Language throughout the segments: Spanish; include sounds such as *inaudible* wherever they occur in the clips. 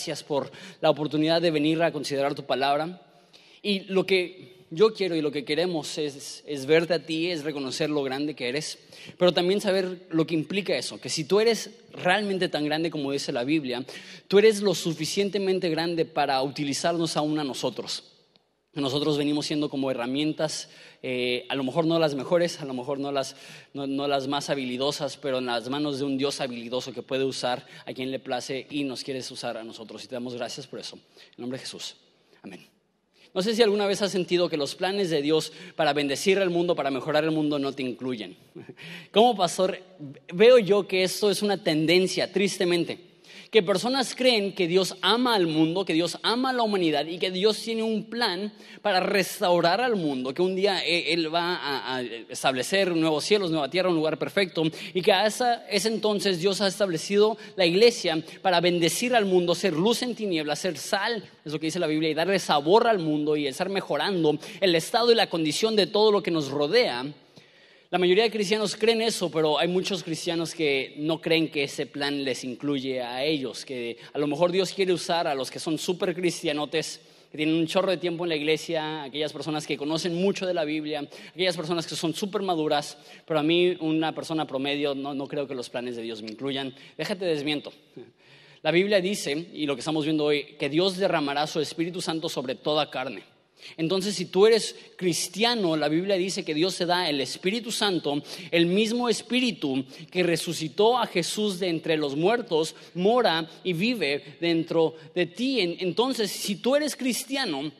gracias por la oportunidad de venir a considerar tu palabra. Y lo que yo quiero y lo que queremos es, es, verte a ti, es reconocer lo grande que eres, pero también saber lo que implica eso, que si tú eres realmente tan grande como dice la Biblia, tú eres lo suficientemente grande para utilizarnos aún a nosotros. Nosotros venimos siendo como herramientas, eh, a lo mejor no las mejores, a lo mejor no las, no, no las más habilidosas, pero en las manos de un Dios habilidoso que puede usar a quien le place y nos quieres usar a nosotros. Y te damos gracias por eso. En nombre de Jesús. Amén. No sé si alguna vez has sentido que los planes de Dios para bendecir al mundo, para mejorar el mundo, no te incluyen. *laughs* Como pastor, veo yo que esto es una tendencia, tristemente que personas creen que Dios ama al mundo, que Dios ama a la humanidad y que Dios tiene un plan para restaurar al mundo, que un día e, Él va a, establecer nuevos cielos, nueva tierra, un lugar perfecto y que a ese entonces Dios ha establecido la iglesia para bendecir al mundo, ser luz en tinieblas, ser sal, es lo que dice la Biblia, y darle sabor al mundo y estar mejorando el estado y la condición de todo lo que nos rodea. La mayoría de cristianos creen eso, pero hay muchos cristianos que no creen que ese plan les incluye a ellos, que a lo mejor Dios quiere usar a los que son súper cristianotes, que tienen un chorro de tiempo en la iglesia, aquellas personas que conocen mucho de la Biblia, aquellas personas que son súper maduras, pero a mí, una persona promedio, no, no creo que los planes de Dios me incluyan. Déjate desmiento. La Biblia dice, y lo que estamos viendo hoy, que Dios derramará su Espíritu Santo sobre toda carne. Entonces, si tú eres cristiano, la Biblia dice que Dios se da el Espíritu Santo, el mismo Espíritu que resucitó a Jesús de entre los muertos, mora y vive dentro de ti. Entonces, si tú eres cristiano,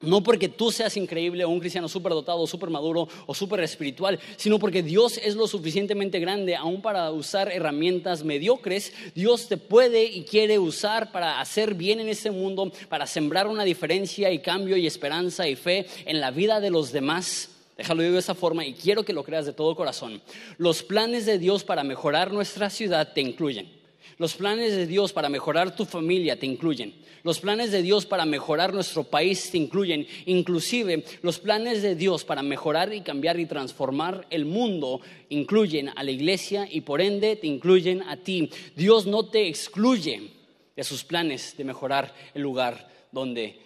no porque tú seas increíble o un cristiano súper dotado, súper maduro o súper espiritual, sino porque Dios es lo suficientemente grande aún para usar herramientas mediocres. Dios te puede y quiere usar para hacer bien en este mundo, para sembrar una diferencia y cambio y esperanza y fe en la vida de los demás. Déjalo digo de esa forma y quiero que lo creas de todo corazón. Los planes de Dios para mejorar nuestra ciudad te incluyen. Los planes de Dios para mejorar tu familia te incluyen. Los planes de Dios para mejorar nuestro país te incluyen. Inclusive los planes de Dios para mejorar y cambiar y transformar el mundo incluyen a la iglesia y por ende te incluyen a ti. Dios no te excluye de sus planes de mejorar el lugar donde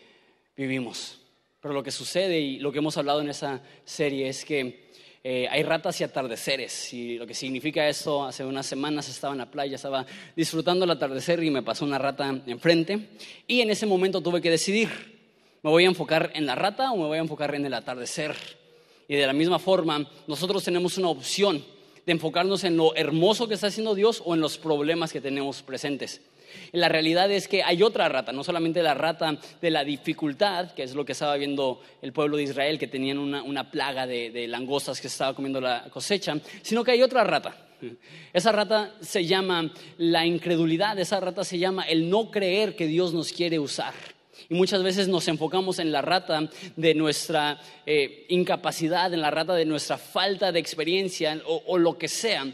vivimos. Pero lo que sucede y lo que hemos hablado en esa serie es que eh, hay ratas y atardeceres. Y lo que significa eso, hace unas semanas estaba en la playa, estaba disfrutando el atardecer y me pasó una rata enfrente. Y en ese momento tuve que decidir, ¿me voy a enfocar en la rata o me voy a enfocar en el atardecer? Y de la misma forma, nosotros tenemos una opción de enfocarnos en lo hermoso que está haciendo Dios o en los problemas que tenemos presentes. La realidad es que hay otra rata, no solamente la rata de la dificultad, que es lo que estaba viendo el pueblo de Israel, que tenían una, plaga de, langostas que estaba comiendo la cosecha, sino que hay otra rata. Esa rata se llama la incredulidad, esa rata se llama el no creer que Dios nos quiere usar. Y muchas veces nos enfocamos en la rata de nuestra eh, incapacidad, en la rata de nuestra falta de experiencia o lo que sea.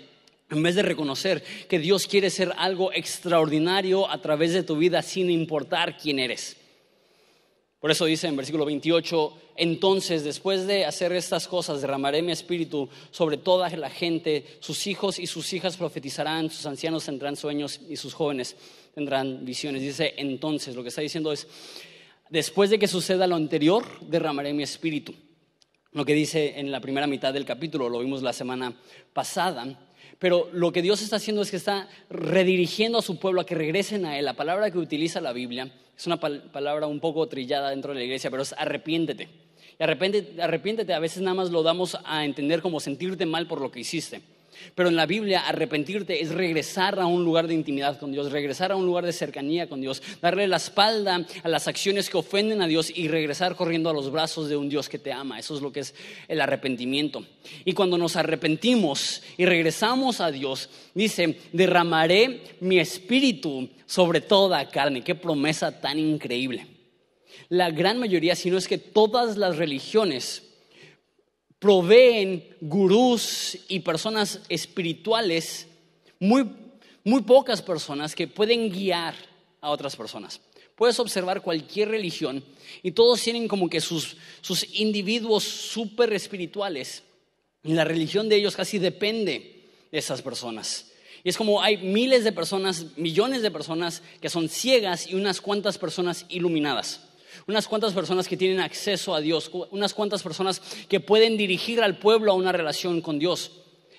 En vez de reconocer que Dios quiere ser algo extraordinario a través de tu vida sin importar quién eres. Por eso dice en versículo 28, entonces después de hacer estas cosas derramaré mi espíritu sobre toda la gente, sus hijos y sus hijas profetizarán, sus ancianos tendrán sueños y sus jóvenes tendrán visiones. Dice entonces, lo que está diciendo es, después de que suceda lo anterior, derramaré mi espíritu. Lo que dice en la primera mitad del capítulo, lo vimos la semana pasada, pero lo que Dios está haciendo es que está redirigiendo a su pueblo a que regresen a Él. La palabra que utiliza la Biblia es una palabra un poco trillada dentro de la iglesia, pero es arrepiéntete. Y arrepiéntete, arrepiéntete a veces nada más lo damos a entender como sentirte mal por lo que hiciste. Pero en la Biblia arrepentirte es regresar a un lugar de intimidad con Dios, regresar a un lugar de cercanía con Dios, darle la espalda a las acciones que ofenden a Dios y regresar corriendo a los brazos de un Dios que te ama. Eso es lo que es el arrepentimiento. Y cuando nos arrepentimos y regresamos a Dios, dice, derramaré mi espíritu sobre toda carne. Qué promesa tan increíble. La gran mayoría, si no es que todas las religiones, proveen gurús y personas espirituales, muy, muy pocas personas que pueden guiar a otras personas. Puedes observar cualquier religión y todos tienen como que sus, sus individuos súper espirituales y la religión de ellos casi depende de esas personas. Y es como hay miles de personas, millones de personas que son ciegas y unas cuantas personas iluminadas. Unas cuantas personas que tienen acceso a Dios, unas cuantas personas que pueden dirigir al pueblo a una relación con Dios.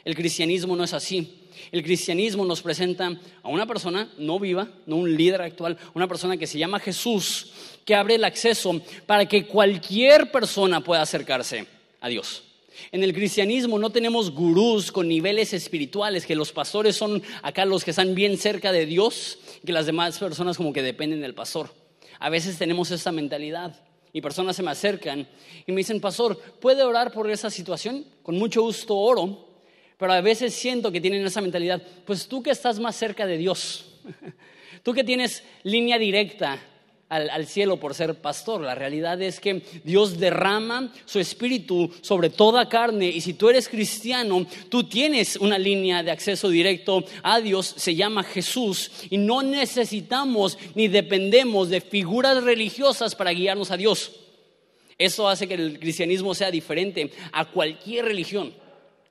El cristianismo no es así. El cristianismo nos presenta a una persona no viva, no un líder actual, una persona que se llama Jesús, que abre el acceso para que cualquier persona pueda acercarse a Dios. En el cristianismo no tenemos gurús con niveles espirituales, que los pastores son acá los que están bien cerca de Dios, que las demás personas como que dependen del pastor. A veces tenemos esa mentalidad y personas se me acercan y me dicen, pastor, ¿puede orar por esa situación? Con mucho gusto oro, pero a veces siento que tienen esa mentalidad, pues tú que estás más cerca de Dios, *laughs* tú que tienes línea directa al, cielo por ser pastor. La realidad es que Dios derrama su espíritu sobre toda carne y si tú eres cristiano, tú tienes una línea de acceso directo a Dios, se llama Jesús y no necesitamos ni dependemos de figuras religiosas para guiarnos a Dios. Eso hace que el cristianismo sea diferente a cualquier religión.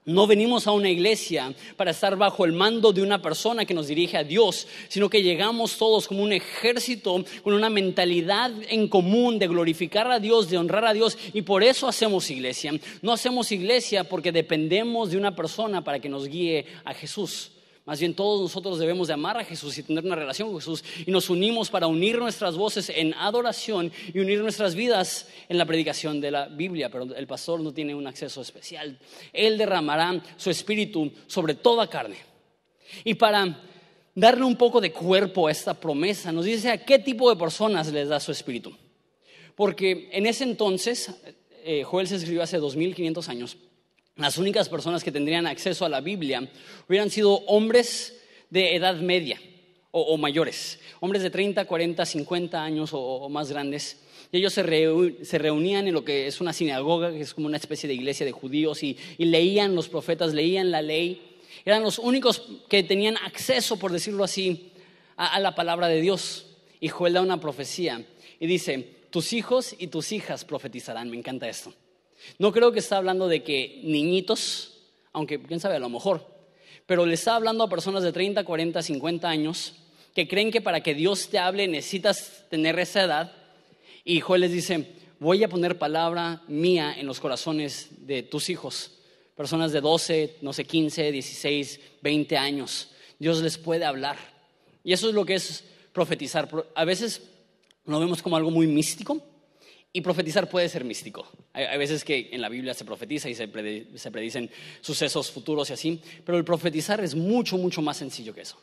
No venimos a una iglesia para estar bajo el mando de una persona que nos dirige a Dios, sino que llegamos todos como un ejército con una mentalidad en común de glorificar a Dios, de honrar a Dios, y por eso hacemos iglesia. No hacemos iglesia porque dependemos de una persona para que nos guíe a Jesús. Más bien todos nosotros debemos de amar a Jesús y tener una relación con Jesús y nos unimos para unir nuestras voces en adoración y unir nuestras vidas en la predicación de la Biblia, pero el pastor no tiene un acceso especial. Él derramará su espíritu sobre toda carne. Y para darle un poco de cuerpo a esta promesa, nos dice a qué tipo de personas les da su espíritu. Porque en ese entonces, eh, Joel se escribió hace 2500 años, las únicas personas que tendrían acceso a la Biblia hubieran sido hombres de edad media o, mayores, hombres de 30, 40, 50 años o, más grandes. Y ellos se, reunían en lo que es una sinagoga, que es como una especie de iglesia de judíos, y, leían los profetas, leían la ley. Eran los únicos que tenían acceso, por decirlo así, a, a la palabra de Dios. Y Joel da una profecía y dice, tus hijos y tus hijas profetizarán. Me encanta esto. No creo que está hablando de que niñitos, aunque quién sabe, a lo mejor, pero le está hablando a personas de 30, 40, 50 años que creen que para que Dios te hable necesitas tener esa edad. Y Joel les dice, voy a poner palabra mía en los corazones de tus hijos, personas de 12, no sé, 15, 16, 20 años. Dios les puede hablar. Y eso es lo que es profetizar. A veces lo vemos como algo muy místico, y profetizar puede ser místico. Hay, veces que en la Biblia se profetiza y se, predicen sucesos futuros y así, pero el profetizar es mucho, mucho más sencillo que eso.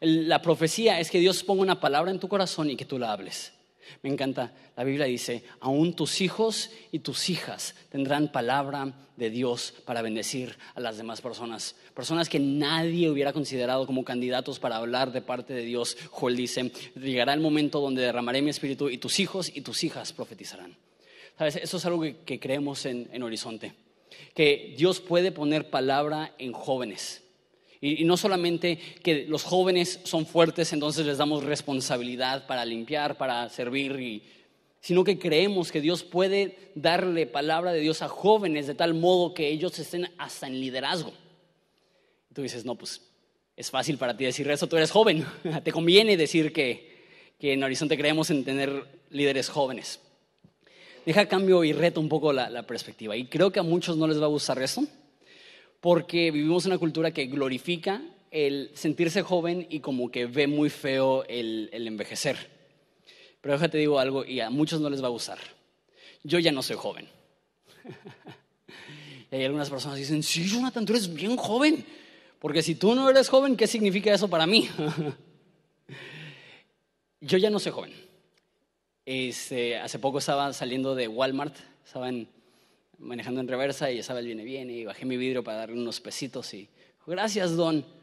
la profecía es que Dios ponga una palabra en tu corazón y que tú la hables. Me encanta, la Biblia dice, aún tus hijos y tus hijas tendrán palabra de Dios para bendecir a las demás personas. Personas que nadie hubiera considerado como candidatos para hablar de parte de Dios. Joel dice, llegará el momento donde derramaré mi espíritu y tus hijos y tus hijas profetizarán. ¿Sabes? Eso es algo que, creemos en Horizonte. Que Dios puede poner palabra en jóvenes y, no solamente que los jóvenes son fuertes, entonces les damos responsabilidad para limpiar, para servir, sino que creemos que Dios puede darle palabra de Dios a jóvenes de tal modo que ellos estén hasta en liderazgo. Y tú dices, no, pues es fácil para ti decir eso, tú eres joven, *laughs* te conviene decir que, en Horizonte creemos en tener líderes jóvenes. Deja cambio y reto un poco la, la perspectiva. Y creo que a muchos no les va a gustar eso porque vivimos una cultura que glorifica el sentirse joven y como que ve muy feo el, envejecer. Pero déjate digo algo y a muchos no les va a gustar. Yo ya no soy joven. *laughs* y hay algunas personas dicen, sí, Jonathan, tú eres bien joven. Porque si tú no eres joven, ¿qué significa eso para mí? *laughs* Yo ya no soy joven. Este, hace poco estaba saliendo de Walmart, estaba en, manejando en reversa y Isabel viene, viene y bajé mi vidrio para darle unos pesitos y gracias, don. *laughs*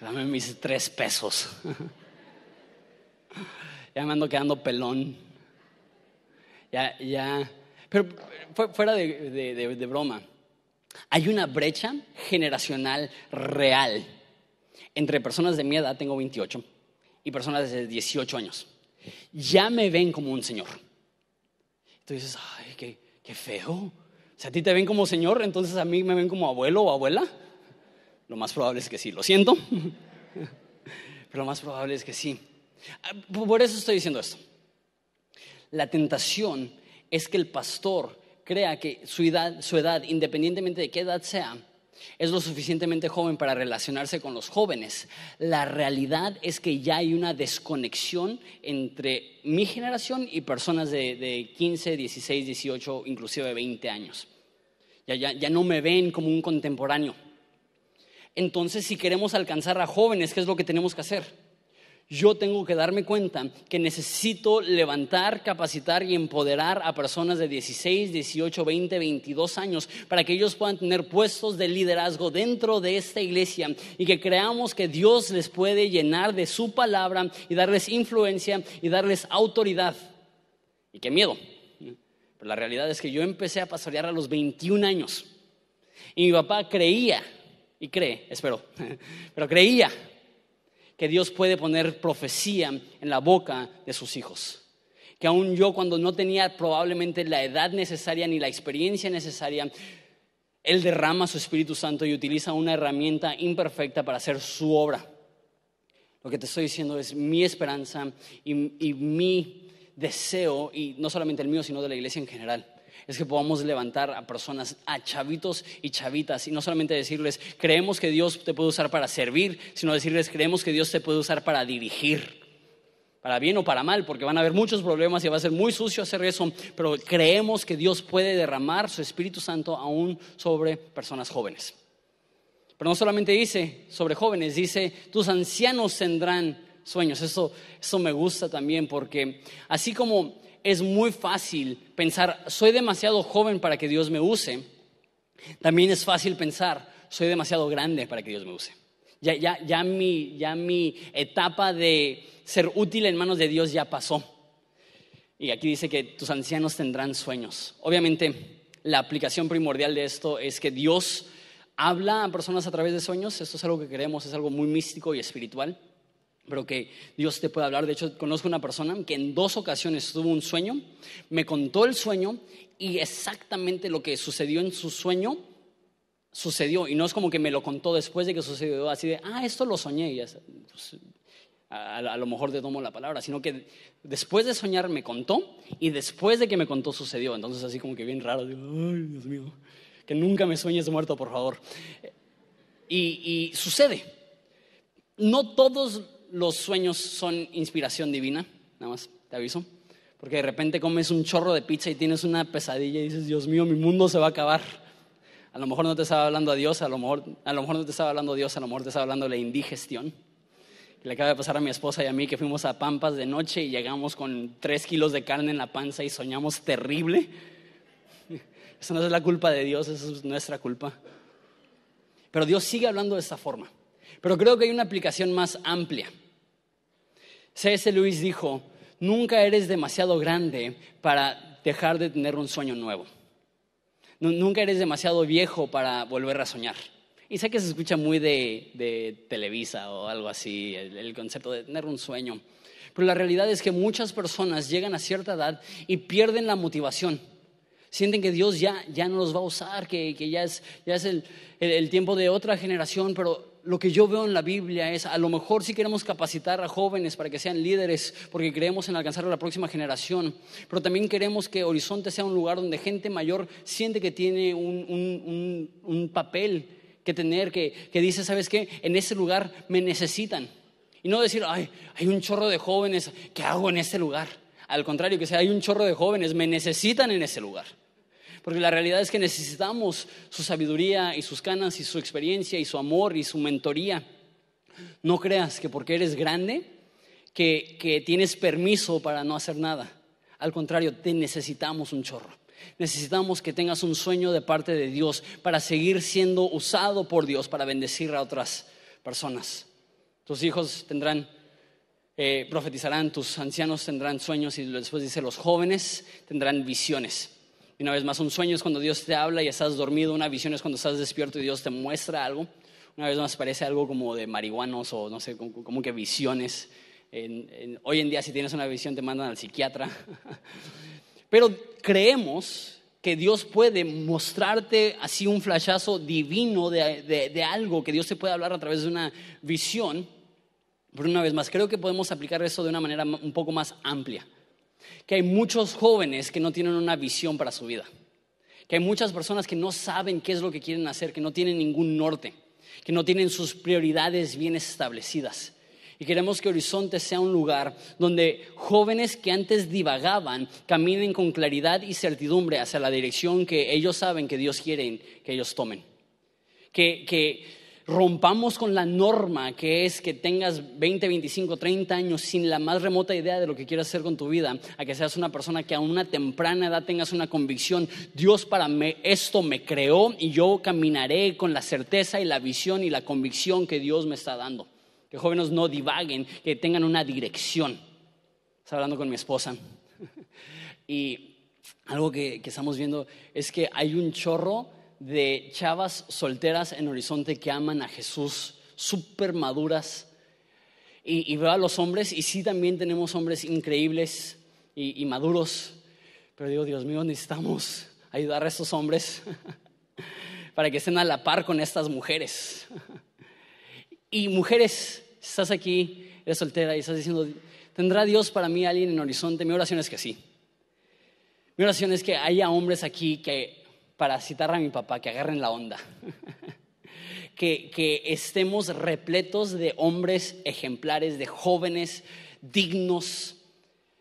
Dame mis tres pesos. *laughs* ya me ando quedando pelón. Ya, ya. Pero fuera de broma, hay una brecha generacional real entre personas de mi edad, tengo 28, y personas de 18 años ya me ven como un señor. Tú dices, ay, qué, qué feo. Si a ti te ven como señor, entonces a mí me ven como abuelo o abuela. Lo más probable es que sí, lo siento. *laughs* Pero lo más probable es que sí. Ah, por eso estoy diciendo esto. La tentación es que el pastor crea que su edad, su edad, independientemente de qué edad sea, es lo suficientemente joven para relacionarse con los jóvenes. La realidad es que ya hay una desconexión entre mi generación y personas de, 15, 16, 18, inclusive 20 años. Ya, ya, ya no me ven como un contemporáneo. Entonces, si queremos alcanzar a jóvenes, ¿qué es lo que tenemos que hacer? Yo tengo que darme cuenta que necesito levantar, capacitar y empoderar a personas de 16, 18, 20, 22 años para que ellos puedan tener puestos de liderazgo dentro de esta iglesia y que creamos que Dios les puede llenar de su palabra y darles influencia y darles autoridad. Y qué miedo. Pero la realidad es que yo empecé a pastorear a los 21 años y mi papá creía, y cree, espero, *laughs* pero creía que Dios puede poner profecía en la boca de sus hijos. Que aún yo cuando no tenía probablemente la edad necesaria ni la experiencia necesaria, Él derrama su Espíritu Santo y utiliza una herramienta imperfecta para hacer su obra. Lo que te estoy diciendo es mi esperanza y, y mi deseo, y no solamente el mío, sino de la iglesia en general es que podamos levantar a personas, a chavitos y chavitas, y no solamente decirles, creemos que Dios te puede usar para servir, sino decirles, creemos que Dios te puede usar para dirigir, para bien o para mal, porque van a haber muchos problemas y va a ser muy sucio hacer eso, pero creemos que Dios puede derramar su Espíritu Santo aún sobre personas jóvenes. Pero no solamente dice sobre jóvenes, dice, tus ancianos tendrán sueños. Eso, eso me gusta también porque así como es muy fácil pensar, soy demasiado joven para que Dios me use. También es fácil pensar, soy demasiado grande para que Dios me use. Ya, ya, ya, mi, ya mi etapa de ser útil en manos de Dios ya pasó. Y aquí dice que tus ancianos tendrán sueños. Obviamente, la aplicación primordial de esto es que Dios habla a personas a través de sueños. Esto es algo que queremos, es algo muy místico y espiritual pero que Dios te puede hablar. De hecho, conozco una persona que en dos ocasiones tuvo un sueño, me contó el sueño y exactamente lo que sucedió en su sueño sucedió. Y no es como que me lo contó después de que sucedió, así de, ah, esto lo soñé. Y pues, a, lo mejor te tomo la palabra, sino que después de soñar me contó y después de que me contó sucedió. Entonces, así como que bien raro, digo, ay, Dios mío, que nunca me sueñes muerto, por favor. Y, y sucede. No todos los sueños son inspiración divina, nada más te aviso. Porque de repente comes un chorro de pizza y tienes una pesadilla y dices, Dios mío, mi mundo se va a acabar. A lo mejor no te estaba hablando a Dios, a lo mejor, no te estaba hablando a Dios, a lo mejor te estaba hablando la indigestión. Que le acaba de pasar a mi esposa y a mí que fuimos a Pampas de noche y llegamos con tres kilos de carne en la panza y soñamos terrible. Eso no es la culpa de Dios, eso es nuestra culpa. Pero Dios sigue hablando de esta forma. Pero creo que hay una aplicación más amplia. C.S. Lewis dijo, nunca eres demasiado grande para dejar de tener un sueño nuevo. Nunca eres demasiado viejo para volver a soñar. Y sé que se escucha muy de, Televisa o algo así, el, concepto de tener un sueño. Pero la realidad es que muchas personas llegan a cierta edad y pierden la motivación. Sienten que Dios ya, ya no los va a usar, que, ya es, ya es el tiempo de otra generación, pero lo que yo veo en la Biblia es, a lo mejor si queremos capacitar a jóvenes para que sean líderes, porque creemos en alcanzar a la próxima generación, pero también queremos que Horizonte sea un lugar donde gente mayor siente que tiene un, papel que tener, que, que dice, ¿sabes qué? En ese lugar me necesitan. Y no decir, ay, hay un chorro de jóvenes, ¿qué hago en este lugar? Al contrario, que sea, hay un chorro de jóvenes, me necesitan en ese lugar. Porque la realidad es que necesitamos su sabiduría y sus canas y su experiencia y su amor y su mentoría. No creas que porque eres grande, que, que tienes permiso para no hacer nada. Al contrario, te necesitamos un chorro. Necesitamos que tengas un sueño de parte de Dios para seguir siendo usado por Dios para bendecir a otras personas. Tus hijos tendrán, eh, profetizarán, tus ancianos tendrán sueños y después dice los jóvenes tendrán visiones. Y una vez más, un sueño es cuando Dios te habla y estás dormido, una visión es cuando estás despierto y Dios te muestra algo. Una vez más parece algo como de marihuanos o no sé, como, que visiones. hoy en día si tienes una visión te mandan al psiquiatra. *laughs* Pero creemos que Dios puede mostrarte así un flashazo divino de, de algo, que Dios te puede hablar a través de una visión. Pero una vez más, creo que podemos aplicar eso de una manera un poco más amplia. Que hay muchos jóvenes que no tienen una visión para su vida. Que hay muchas personas que no saben qué es lo que quieren hacer, que no tienen ningún norte, que no tienen sus prioridades bien establecidas. Y queremos que Horizonte sea un lugar donde jóvenes que antes divagaban caminen con claridad y certidumbre hacia la dirección que ellos saben que Dios quiere que ellos tomen. Que, que rompamos con la norma que es que tengas 20, 25, 30 años sin la más remota idea de lo que quieras hacer con tu vida, a que seas una persona que a una temprana edad tengas una convicción, Dios para mí esto me creó y yo caminaré con la certeza y la visión y la convicción que Dios me está dando que jóvenes no divaguen, que tengan una dirección. Estaba hablando con mi esposa *laughs* y algo que, estamos viendo es que hay un chorro de chavas solteras en Horizonte que aman a Jesús, súper maduras. Y, veo a los hombres, y sí también tenemos hombres increíbles y, y maduros, pero digo, Dios mío, necesitamos ayudar a estos hombres *laughs* para que estén a la par con estas mujeres. *laughs* Y mujeres, estás aquí, eres soltera y estás diciendo, ¿tendrá Dios para mí alguien en horizonte? Mi oración es que sí. Mi oración es que haya hombres aquí que, para citar a mi papá, que agarren la onda. *laughs* que, que estemos repletos de hombres ejemplares, de jóvenes dignos,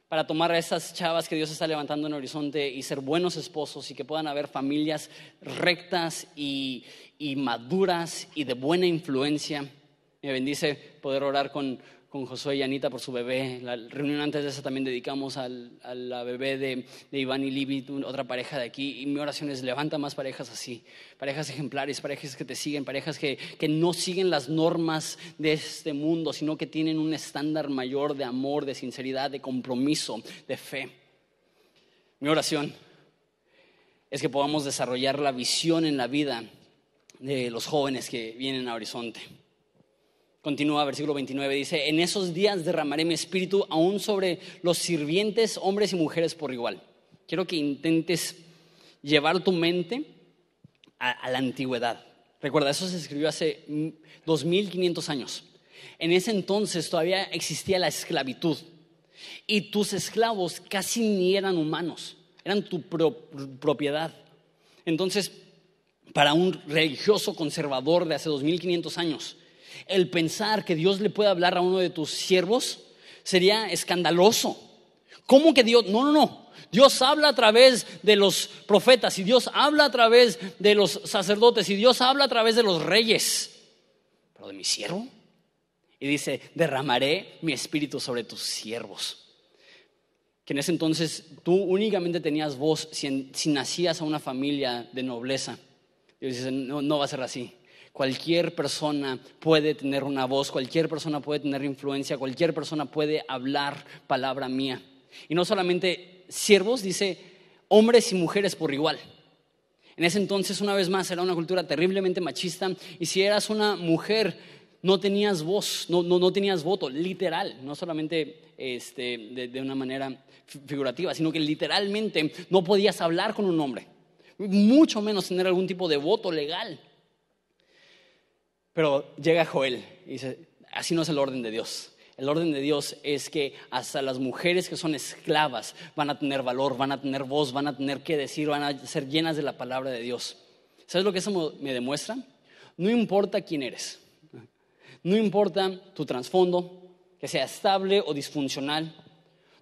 para tomar a esas chavas que Dios está levantando en horizonte y ser buenos esposos y que puedan haber familias rectas y, y maduras y de buena influencia. Me bendice poder orar con, con Josué y Anita por su bebé. La reunión antes de esa también dedicamos a la bebé de, de, Iván y Libby, otra pareja de aquí. Y mi oración es levanta más parejas así, parejas ejemplares, parejas que te siguen, parejas que, que no siguen las normas de este mundo, sino que tienen un estándar mayor de amor, de sinceridad, de compromiso, de fe. Mi oración es que podamos desarrollar la visión en la vida de los jóvenes que vienen a Horizonte. Continúa versículo 29, dice, en esos días derramaré mi espíritu aún sobre los sirvientes, hombres y mujeres por igual. Quiero que intentes llevar tu mente a, la antigüedad. Recuerda, eso se escribió hace 2500 años. En ese entonces todavía existía la esclavitud y tus esclavos casi ni eran humanos, eran tu propiedad. Entonces, para un religioso conservador de hace 2500 años, el pensar que Dios le puede hablar a uno de tus siervos sería escandaloso. ¿Cómo que Dios? No, no, no. Dios habla a través de los profetas y Dios habla a través de los sacerdotes y Dios habla a través de los reyes. Pero de mi siervo. Y dice, derramaré mi espíritu sobre tus siervos. Que en ese entonces tú únicamente tenías voz si, nacías a una familia de nobleza. Dios dice, no, no va a ser así. Cualquier persona puede tener una voz, cualquier persona puede tener influencia, cualquier persona puede hablar palabra mía. Y no solamente siervos, dice hombres y mujeres por igual. En ese entonces, una vez más, era una cultura terriblemente machista y si eras una mujer, no tenías voz, no, no, tenías voto, literal, no solamente este, de, de una manera figurativa, sino que literalmente no podías hablar con un hombre, mucho menos tener algún tipo de voto legal. Pero llega Joel y dice, así no es el orden de Dios. El orden de Dios es que hasta las mujeres que son esclavas van a tener valor, van a tener voz, van a tener que decir, van a ser llenas de la palabra de Dios. ¿Sabes lo que eso me demuestra? No importa quién eres, no importa tu trasfondo, que sea estable o disfuncional,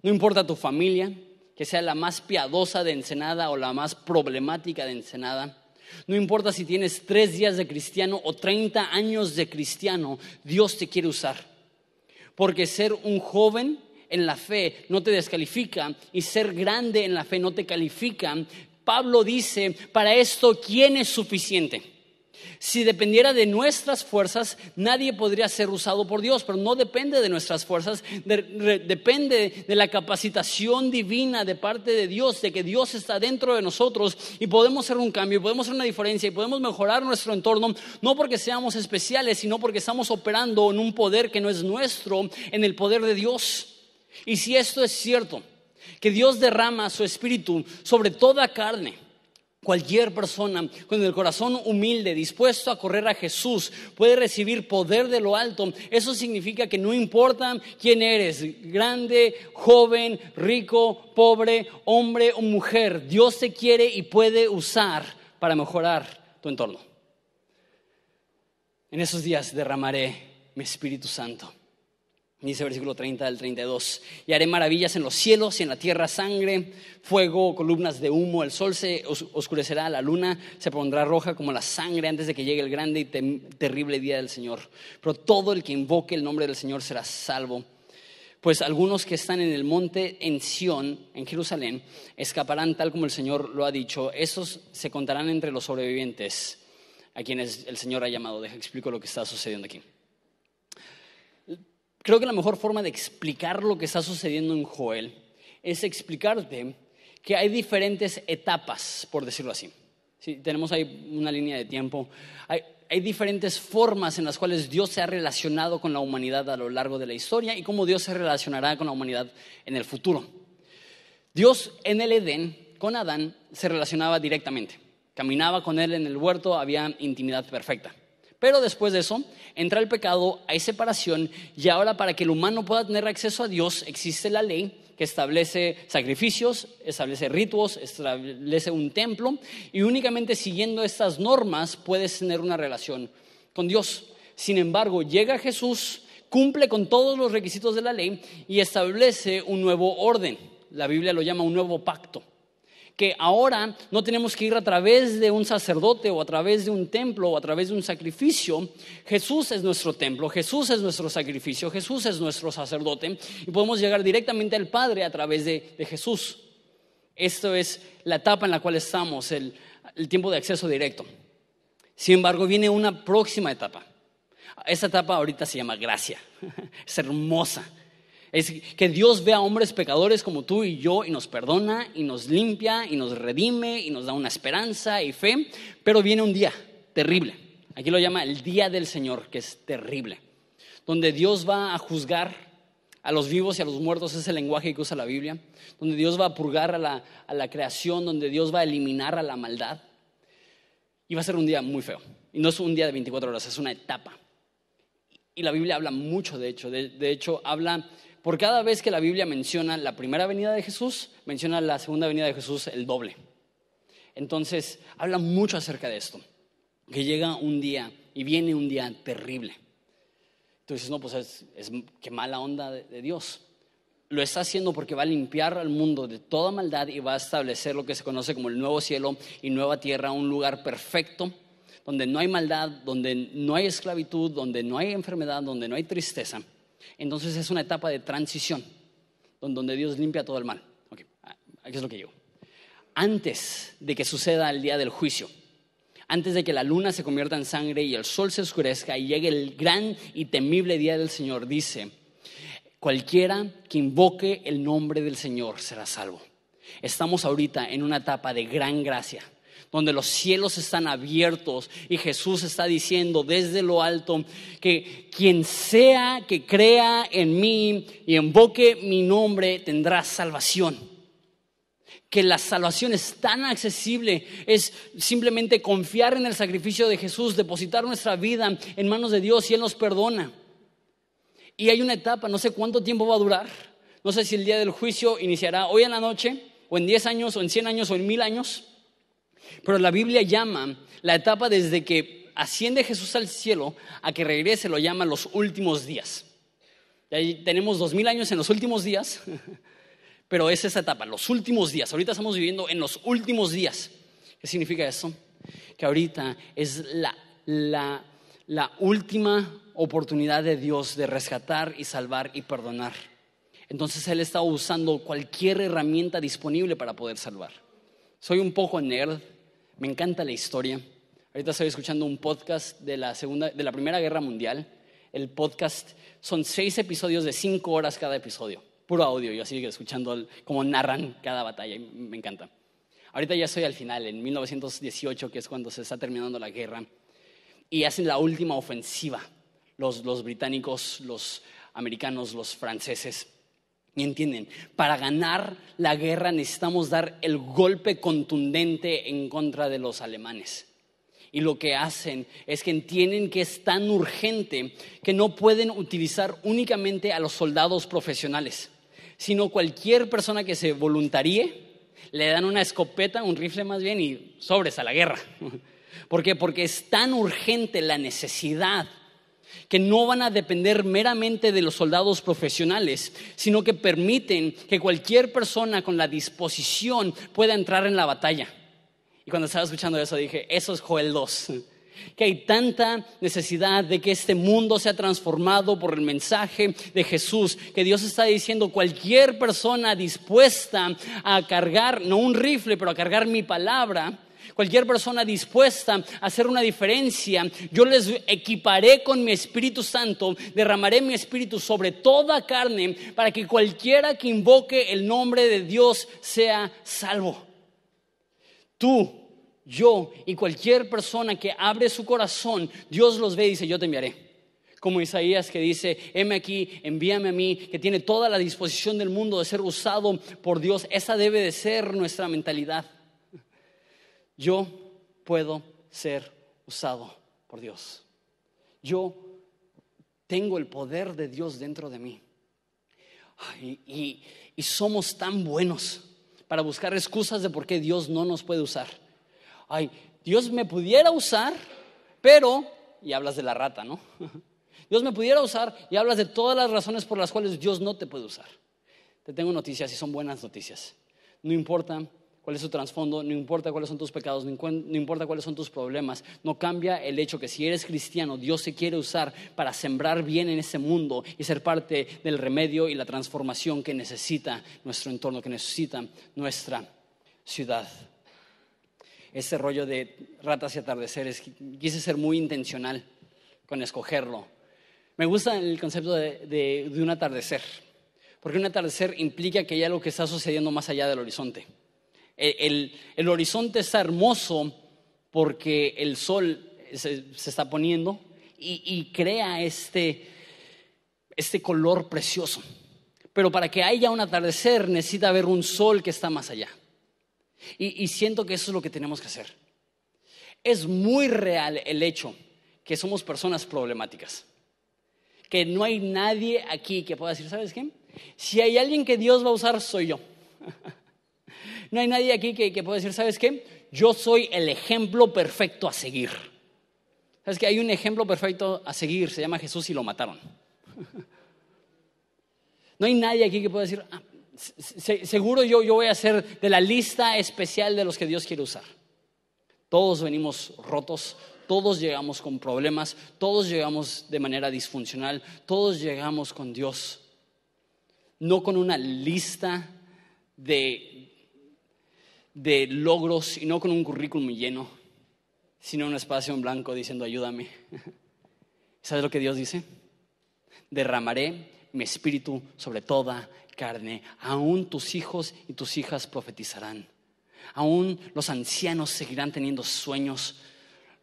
no importa tu familia, que sea la más piadosa de Ensenada o la más problemática de Ensenada, no importa si tienes tres días de cristiano o 30 años de cristiano, Dios te quiere usar. Porque ser un joven en la fe no te descalifica y ser grande en la fe no te califica. Pablo dice, para esto, ¿quién es suficiente? Si dependiera de nuestras fuerzas, nadie podría ser usado por Dios, pero no depende de nuestras fuerzas, depende de la capacitación divina de parte de Dios, de que Dios está dentro de nosotros y podemos hacer un cambio, podemos hacer una diferencia y podemos mejorar nuestro entorno, no porque seamos especiales, sino porque estamos operando en un poder que no es nuestro, en el poder de Dios. Y si esto es cierto, que Dios derrama su espíritu sobre toda carne, Cualquier persona con el corazón humilde, dispuesto a correr a Jesús, puede recibir poder de lo alto. Eso significa que no importa quién eres, grande, joven, rico, pobre, hombre o mujer, Dios te quiere y puede usar para mejorar tu entorno. En esos días derramaré mi Espíritu Santo Dice versículo 30 al 32. Y haré maravillas en los cielos y en la tierra sangre, fuego, columnas de humo. El sol se oscurecerá, la luna se pondrá roja como la sangre antes de que llegue el grande y terrible día del Señor. Pero todo el que invoque el nombre del Señor será salvo. Pues algunos que están en el monte en Sión, en Jerusalén, escaparán tal como el Señor lo ha dicho. Esos se contarán entre los sobrevivientes a quienes el Señor ha llamado. Deja explico lo que está sucediendo aquí. Creo que la mejor forma de explicar lo que está sucediendo en Joel es explicarte que hay diferentes etapas, por decirlo así. tenemos ahí una línea de tiempo. Hay, hay, diferentes formas en las cuales Dios se ha relacionado con la humanidad a lo largo de la historia y cómo Dios se relacionará con la humanidad en el futuro. Dios en el Edén, con Adán, se relacionaba directamente. Caminaba con él en el huerto, había intimidad perfecta. Pero después de eso, entra el pecado, hay separación y ahora para que el humano pueda tener acceso a Dios existe la ley que establece sacrificios, establece ritos, establece un templo y únicamente siguiendo estas normas puedes tener una relación con Dios. Sin embargo, llega Jesús, cumple con todos los requisitos de la ley y establece un nuevo orden. La Biblia lo llama un nuevo pacto que ahora no tenemos que ir a través de un sacerdote o a través de un templo o a través de un sacrificio. Jesús es nuestro templo, Jesús es nuestro sacrificio, Jesús es nuestro sacerdote y podemos llegar directamente al Padre a través de, Jesús. Esto es la etapa en la cual estamos, el, el tiempo de acceso directo. Sin embargo, viene una próxima etapa. Esta etapa ahorita se llama gracia. *laughs* Es hermosa es que Dios ve a hombres pecadores como tú y yo y nos perdona y nos limpia y nos redime y nos da una esperanza y fe, pero viene un día terrible. Aquí lo llama el día del Señor, que es terrible, donde Dios va a juzgar a los vivos y a los muertos, es el lenguaje que usa la Biblia, donde Dios va a purgar a la, a la creación, donde Dios va a eliminar a la maldad. Y va a ser un día muy feo. Y no es un día de 24 horas, es una etapa. Y la Biblia habla mucho, de hecho. De, de hecho, habla por cada vez que la Biblia menciona la primera venida de Jesús, menciona la segunda venida de Jesús el doble. Entonces, habla mucho acerca de esto, que llega un día y viene un día terrible. Entonces, no, pues es, es qué mala onda de, Dios. Lo está haciendo porque va a limpiar al mundo de toda maldad y va a establecer lo que se conoce como el nuevo cielo y nueva tierra, un lugar perfecto donde no hay maldad, donde no hay esclavitud, donde no hay enfermedad, donde no hay tristeza. Entonces es una etapa de transición, donde Dios limpia todo el mal. aquí es lo que yo. Antes de que suceda el día del juicio, antes de que la luna se convierta en sangre y el sol se oscurezca y llegue el gran y temible día del Señor, dice, cualquiera que invoque el nombre del Señor será salvo. Estamos ahorita en una etapa de gran gracia donde los cielos están abiertos y Jesús está diciendo desde lo alto que quien sea que crea en mí y invoque mi nombre tendrá salvación. Que la salvación es tan accesible, es simplemente confiar en el sacrificio de Jesús, depositar nuestra vida en manos de Dios y Él nos perdona. Y hay una etapa, no sé cuánto tiempo va a durar, no sé si el día del juicio iniciará hoy en la noche, o en 10 años, o en 100 años, o en mil años. Pero la Biblia llama la etapa desde que asciende Jesús al cielo a que regrese, lo llama los últimos días. Tenemos dos mil años en los últimos días, *laughs* pero es esa etapa, los últimos días. Ahorita estamos viviendo en los últimos días. ¿Qué significa eso? Que ahorita es la, la, la última oportunidad de Dios de rescatar y salvar y perdonar. Entonces Él está usando cualquier herramienta disponible para poder salvar. Soy un poco nerd, me encanta la historia. Ahorita estoy escuchando un podcast de la, segunda, de la Primera Guerra Mundial. El podcast son seis episodios de cinco horas cada episodio. Puro audio, yo así escuchando cómo narran cada batalla. Me encanta. Ahorita ya estoy al final, en 1918, que es cuando se está terminando la guerra. Y hacen la última ofensiva. Los, los británicos, los americanos, los franceses. Y entienden, para ganar la guerra necesitamos dar el golpe contundente en contra de los alemanes. Y lo que hacen es que entienden que es tan urgente que no pueden utilizar únicamente a los soldados profesionales, sino cualquier persona que se voluntaríe, le dan una escopeta, un rifle más bien, y sobres a la guerra. *laughs* ¿Por qué? Porque es tan urgente la necesidad que no van a depender meramente de los soldados profesionales, sino que permiten que cualquier persona con la disposición pueda entrar en la batalla. Y cuando estaba escuchando eso dije, eso es Joel 2. Que hay tanta necesidad de que este mundo sea transformado por el mensaje de Jesús, que Dios está diciendo, cualquier persona dispuesta a cargar, no un rifle, pero a cargar mi palabra, cualquier persona dispuesta a hacer una diferencia, yo les equiparé con mi Espíritu Santo, derramaré mi Espíritu sobre toda carne para que cualquiera que invoque el nombre de Dios sea salvo. Tú, yo y cualquier persona que abre su corazón, Dios los ve y dice, yo te enviaré como Isaías que dice, heme aquí, envíame a mí, que tiene toda la disposición del mundo de ser usado por Dios. Esa debe de ser nuestra mentalidad yo puedo ser usado por Dios. Yo tengo el poder de Dios dentro de mí. y, somos tan buenos para buscar excusas de por qué Dios no nos puede usar. Ay, Dios me pudiera usar, pero, y hablas de la rata, ¿no? *laughs* Dios me pudiera usar y hablas de todas las razones por las cuales Dios no te puede usar. Te tengo noticias y son buenas noticias. No importa cuál es su trasfondo, no importa cuáles son tus pecados, no importa cuáles son tus problemas, no cambia el hecho que si eres cristiano, Dios se quiere usar para sembrar bien en ese mundo y ser parte del remedio y la transformación que necesita nuestro entorno, que necesita nuestra ciudad. Ese rollo de ratas y atardeceres, quise ser muy intencional con escogerlo. Me gusta el concepto de un atardecer, porque un atardecer implica que hay algo que está sucediendo más allá del horizonte. El, horizonte está hermoso porque el sol se, está poniendo y, crea este, este color precioso. Pero para que haya un atardecer necesita haber un sol que está más allá. Y, siento que eso es lo que tenemos que hacer. Es muy real el hecho que somos personas problemáticas. Que no hay nadie aquí que pueda decir, ¿sabes qué? Si hay alguien que Dios va a usar, soy yo. *laughs* No hay nadie aquí que, pueda decir, ¿sabes qué? Yo soy el ejemplo perfecto a seguir. ¿Sabes que hay un ejemplo perfecto a seguir? Se llama Jesús y lo mataron. *laughs* No hay nadie aquí que pueda decir, ah, seguro yo, yo voy a ser de la lista especial de los que Dios quiere usar. Todos venimos rotos, todos llegamos con problemas, todos llegamos de manera disfuncional, todos llegamos con Dios. No con una lista de, de logros y no con un currículum lleno, sino un espacio en blanco diciendo ayúdame. *laughs* ¿Sabes lo que Dios dice? Derramaré mi espíritu sobre toda carne. Aún tus hijos y tus hijas profetizarán. Aún los ancianos seguirán teniendo sueños.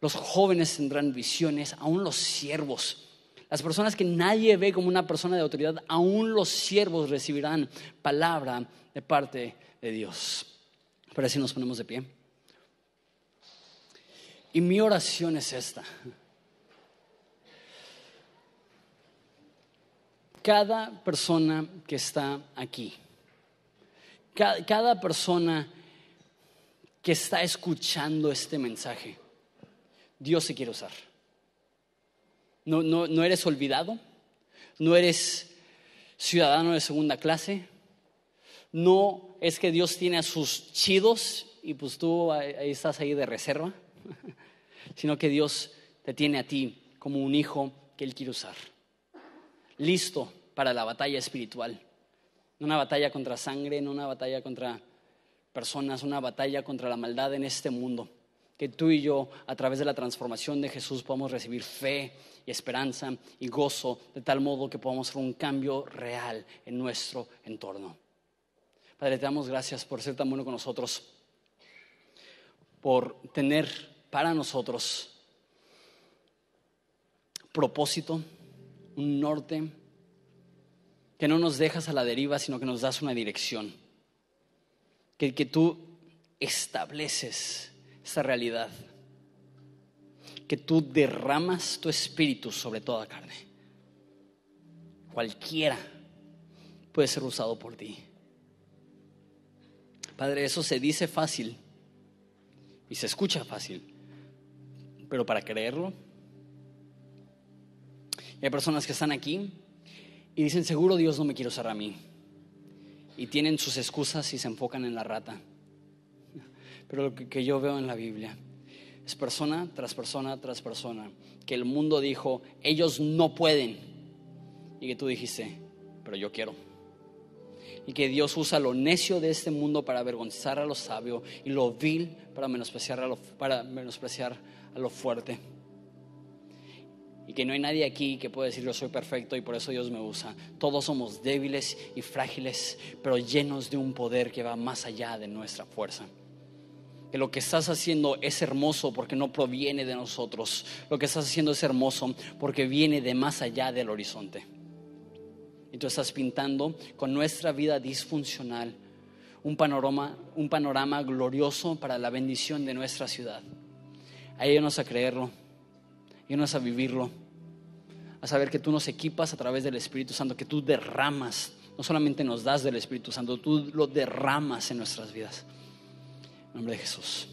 Los jóvenes tendrán visiones. Aún los siervos. Las personas que nadie ve como una persona de autoridad, aún los siervos recibirán palabra de parte de Dios. Pero así nos ponemos de pie. Y mi oración es esta. Cada persona que está aquí, cada, persona que está escuchando este mensaje, Dios se quiere usar. No, no eres olvidado, no eres ciudadano de segunda clase, no es que Dios tiene a sus chidos y pues tú ahí estás ahí de reserva, *laughs* sino que Dios te tiene a ti como un hijo que Él quiere usar. Listo para la batalla espiritual. No una batalla contra sangre, no una batalla contra personas, una batalla contra la maldad en este mundo. Que tú y yo, a través de la transformación de Jesús, podamos recibir fe y esperanza y gozo, de tal modo que podamos hacer un cambio real en nuestro entorno. Padre, te damos gracias por ser tan bueno con nosotros, por tener para nosotros propósito, un norte, que no nos dejas a la deriva, sino que nos das una dirección. Que, que tú estableces esta realidad. Que tú derramas tu espíritu sobre toda carne. Cualquiera puede ser usado por ti. Padre, eso se dice fácil y se escucha fácil, pero para creerlo, hay personas que están aquí y dicen, seguro Dios no me quiere usar a mí. Y tienen sus excusas y se enfocan en la rata. Pero lo que, yo veo en la Biblia es persona tras persona tras persona que el mundo dijo, ellos no pueden. Y que tú dijiste, pero yo quiero. Y que Dios usa lo necio de este mundo para avergonzar a lo sabio y lo vil para menospreciar a lo, para menospreciar a fuerte y que no hay nadie aquí que pueda decir yo soy perfecto y por eso Dios me usa. Todos somos débiles y frágiles, pero llenos de un poder que va más allá de nuestra fuerza. Que lo que estás haciendo es hermoso porque no proviene de nosotros. Lo que estás haciendo es hermoso porque viene de más allá del horizonte. Y tú estás pintando con nuestra vida disfuncional un panorama, un panorama glorioso para la bendición de nuestra ciudad. Ayúdanos a creerlo Ayúdanos a vivirlo, a saber que tú nos equipas a través del Espíritu Santo, que tú derramas, no solamente nos das del Espíritu Santo, tú lo derramas en nuestras vidas. En nombre de Jesús.